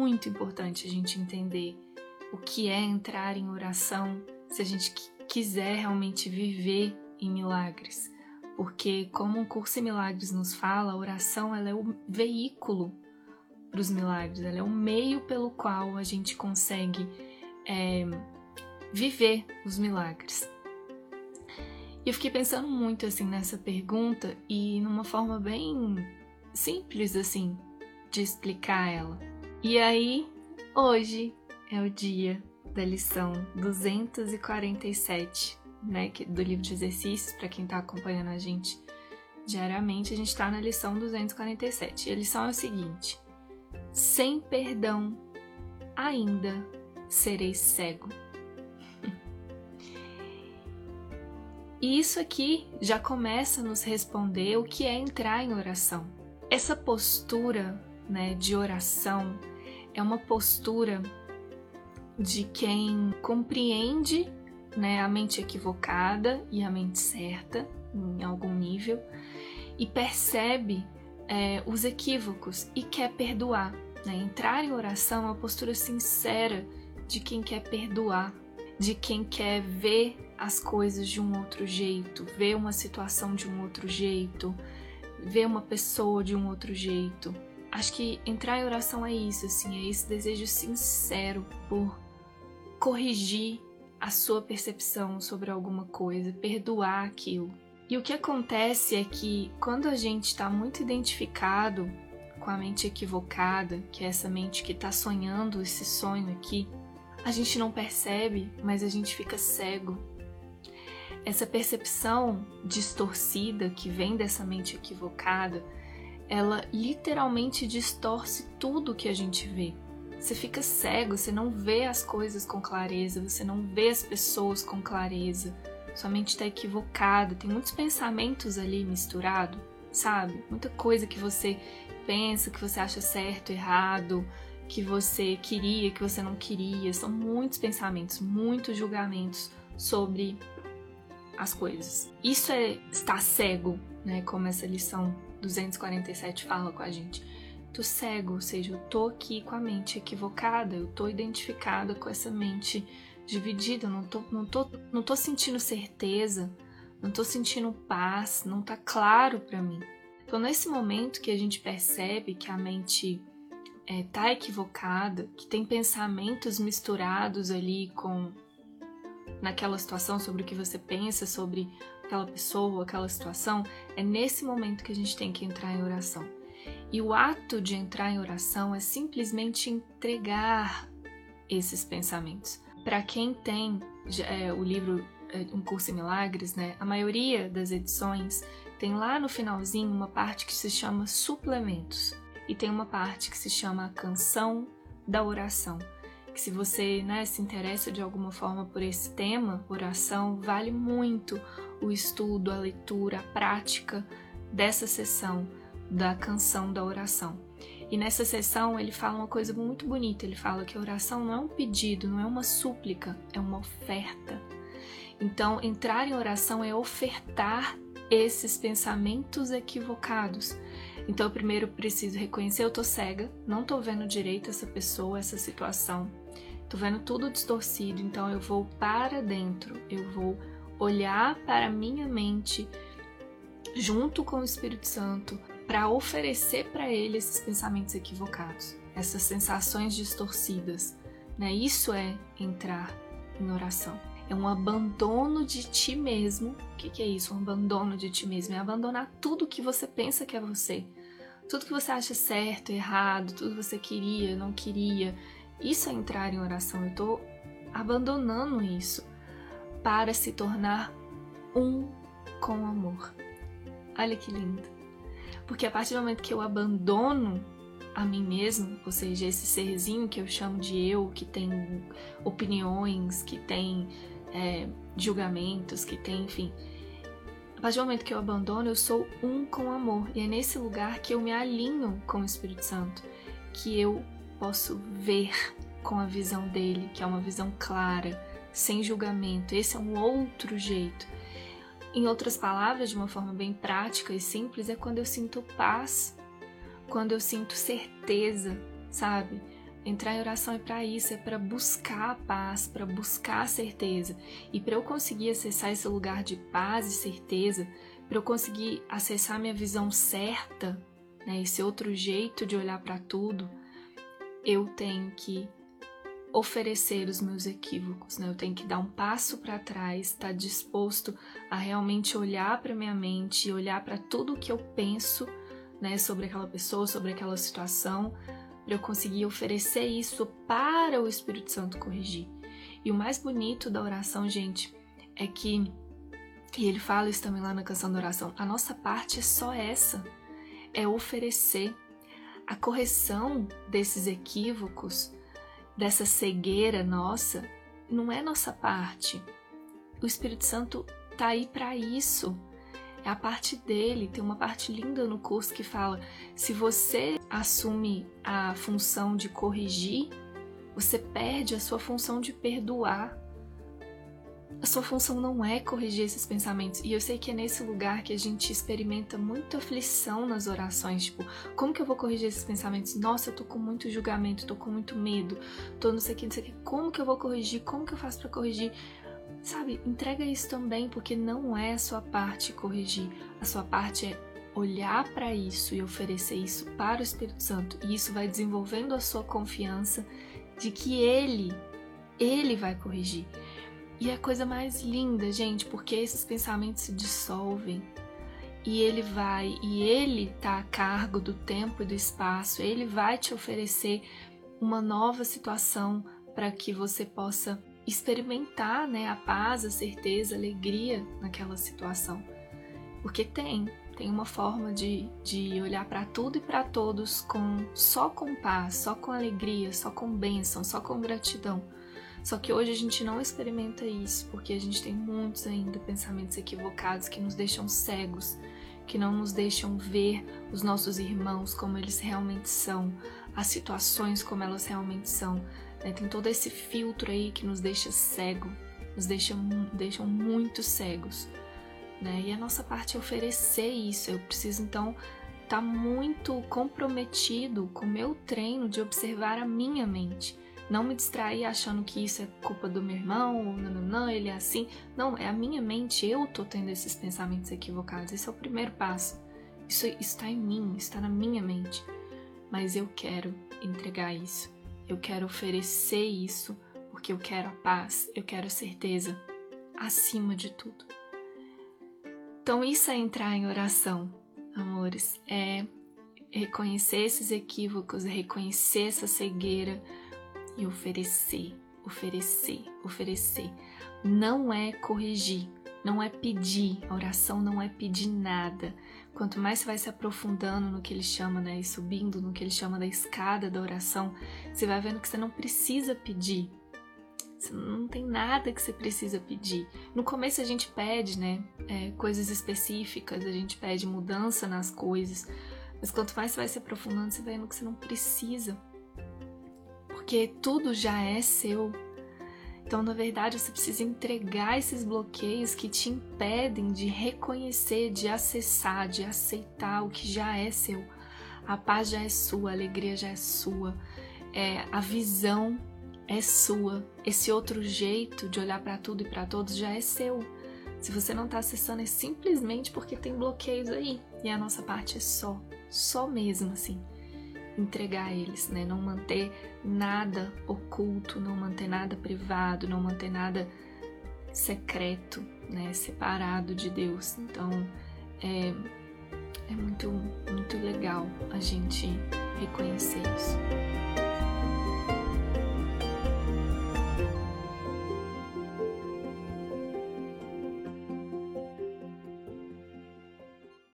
muito importante a gente entender o que é entrar em oração se a gente quiser realmente viver em milagres. Porque, como o curso em milagres nos fala, a oração ela é o veículo para os milagres, ela é o meio pelo qual a gente consegue é, viver os milagres. E eu fiquei pensando muito assim nessa pergunta e numa forma bem simples assim de explicar ela. E aí, hoje é o dia da lição 247, né, do livro de exercícios, para quem está acompanhando a gente diariamente, a gente está na lição 247. E a lição é o seguinte: sem perdão, ainda serei cego. E isso aqui já começa a nos responder o que é entrar em oração. Essa postura né, de oração é uma postura de quem compreende né, a mente equivocada e a mente certa em algum nível e percebe é, os equívocos e quer perdoar. Né? Entrar em oração é uma postura sincera de quem quer perdoar, de quem quer ver as coisas de um outro jeito, ver uma situação de um outro jeito, ver uma pessoa de um outro jeito. Acho que entrar em oração é isso, assim, é esse desejo sincero por corrigir a sua percepção sobre alguma coisa, perdoar aquilo. E o que acontece é que quando a gente está muito identificado com a mente equivocada, que é essa mente que está sonhando esse sonho aqui, a gente não percebe, mas a gente fica cego. Essa percepção distorcida que vem dessa mente equivocada, ela literalmente distorce tudo que a gente vê. Você fica cego, você não vê as coisas com clareza, você não vê as pessoas com clareza. Sua mente está equivocada, tem muitos pensamentos ali misturados, sabe? Muita coisa que você pensa, que você acha certo, errado, que você queria, que você não queria. São muitos pensamentos, muitos julgamentos sobre as coisas. Isso é estar cego, né? Como essa lição 247 fala com a gente tô cego, ou seja, eu tô aqui com a mente equivocada, eu tô identificada com essa mente dividida, não tô, não tô, não tô sentindo certeza, não tô sentindo paz, não tá claro para mim. Então, nesse momento que a gente percebe que a mente é, tá equivocada, que tem pensamentos misturados ali com naquela situação sobre o que você pensa sobre aquela pessoa, aquela situação, é nesse momento que a gente tem que entrar em oração. E o ato de entrar em oração é simplesmente entregar esses pensamentos. Para quem tem é, o livro é, Um Curso em Milagres, né, a maioria das edições tem lá no finalzinho uma parte que se chama suplementos e tem uma parte que se chama canção da oração. Que se você né, se interessa de alguma forma por esse tema, oração, vale muito o estudo, a leitura, a prática dessa sessão da canção da oração. E nessa sessão ele fala uma coisa muito bonita. Ele fala que a oração não é um pedido, não é uma súplica, é uma oferta. Então, entrar em oração é ofertar esses pensamentos equivocados. Então, eu primeiro preciso reconhecer: eu tô cega, não tô vendo direito essa pessoa, essa situação, tô vendo tudo distorcido. Então, eu vou para dentro, eu vou olhar para minha mente junto com o Espírito Santo, para oferecer para ele esses pensamentos equivocados, essas sensações distorcidas. Né? Isso é entrar em oração. É um abandono de ti mesmo. O que, que é isso? Um abandono de ti mesmo. É abandonar tudo que você pensa que é você. Tudo que você acha certo, errado, tudo que você queria, não queria. Isso é entrar em oração. Eu estou abandonando isso para se tornar um com o amor. Olha que lindo. Porque a partir do momento que eu abandono a mim mesmo, ou seja, esse serzinho que eu chamo de eu, que tem opiniões, que tem é, julgamentos, que tem, enfim. A partir do momento que eu abandono, eu sou um com o amor. E é nesse lugar que eu me alinho com o Espírito Santo, que eu posso ver com a visão dele, que é uma visão clara, sem julgamento. Esse é um outro jeito. Em outras palavras, de uma forma bem prática e simples, é quando eu sinto paz, quando eu sinto certeza, sabe? Entrar em oração é para isso, é para buscar a paz, para buscar a certeza. E para eu conseguir acessar esse lugar de paz e certeza, para eu conseguir acessar minha visão certa, né, esse outro jeito de olhar para tudo, eu tenho que oferecer os meus equívocos, né? Eu tenho que dar um passo para trás, estar tá disposto a realmente olhar para minha mente, olhar para tudo o que eu penso, né, sobre aquela pessoa, sobre aquela situação, para eu conseguir oferecer isso para o Espírito Santo corrigir. E o mais bonito da oração, gente, é que e ele fala isso também lá na canção da oração, a nossa parte é só essa, é oferecer a correção desses equívocos dessa cegueira nossa não é nossa parte. O Espírito Santo tá aí para isso. É a parte dele. Tem uma parte linda no curso que fala: se você assume a função de corrigir, você perde a sua função de perdoar a sua função não é corrigir esses pensamentos. E eu sei que é nesse lugar que a gente experimenta muita aflição nas orações. Tipo, como que eu vou corrigir esses pensamentos? Nossa, eu tô com muito julgamento, tô com muito medo, tô não sei o que, não sei o que. Como que eu vou corrigir? Como que eu faço para corrigir? Sabe, entrega isso também, porque não é a sua parte corrigir. A sua parte é olhar para isso e oferecer isso para o Espírito Santo. E isso vai desenvolvendo a sua confiança de que Ele, Ele vai corrigir. E é a coisa mais linda, gente, porque esses pensamentos se dissolvem e ele vai, e ele tá a cargo do tempo e do espaço, ele vai te oferecer uma nova situação para que você possa experimentar né, a paz, a certeza, a alegria naquela situação. Porque tem, tem uma forma de, de olhar para tudo e para todos com só com paz, só com alegria, só com bênção, só com gratidão. Só que hoje a gente não experimenta isso, porque a gente tem muitos ainda pensamentos equivocados que nos deixam cegos, que não nos deixam ver os nossos irmãos como eles realmente são, as situações como elas realmente são. Né? Tem todo esse filtro aí que nos deixa cego, nos deixa, deixam muito cegos. Né? E a nossa parte é oferecer isso. Eu preciso então estar tá muito comprometido com o meu treino de observar a minha mente não me distrair achando que isso é culpa do meu irmão, ou não, não, não, ele é assim. Não, é a minha mente, eu tô tendo esses pensamentos equivocados. Esse é o primeiro passo. Isso está em mim, está na minha mente. Mas eu quero entregar isso. Eu quero oferecer isso porque eu quero a paz, eu quero a certeza acima de tudo. Então, isso é entrar em oração, amores. É reconhecer esses equívocos, é reconhecer essa cegueira, e oferecer, oferecer, oferecer. Não é corrigir, não é pedir. A oração não é pedir nada. Quanto mais você vai se aprofundando no que ele chama, né, e subindo no que ele chama da escada da oração, você vai vendo que você não precisa pedir. Você não tem nada que você precisa pedir. No começo a gente pede, né, é, coisas específicas, a gente pede mudança nas coisas, mas quanto mais você vai se aprofundando, você vai vendo que você não precisa porque tudo já é seu. Então, na verdade, você precisa entregar esses bloqueios que te impedem de reconhecer, de acessar, de aceitar o que já é seu. A paz já é sua, a alegria já é sua, é, a visão é sua. Esse outro jeito de olhar para tudo e para todos já é seu. Se você não está acessando, é simplesmente porque tem bloqueios aí. E a nossa parte é só, só mesmo assim entregar a eles, né? Não manter nada oculto, não manter nada privado, não manter nada secreto, né? Separado de Deus. Então é, é muito, muito legal a gente reconhecer isso.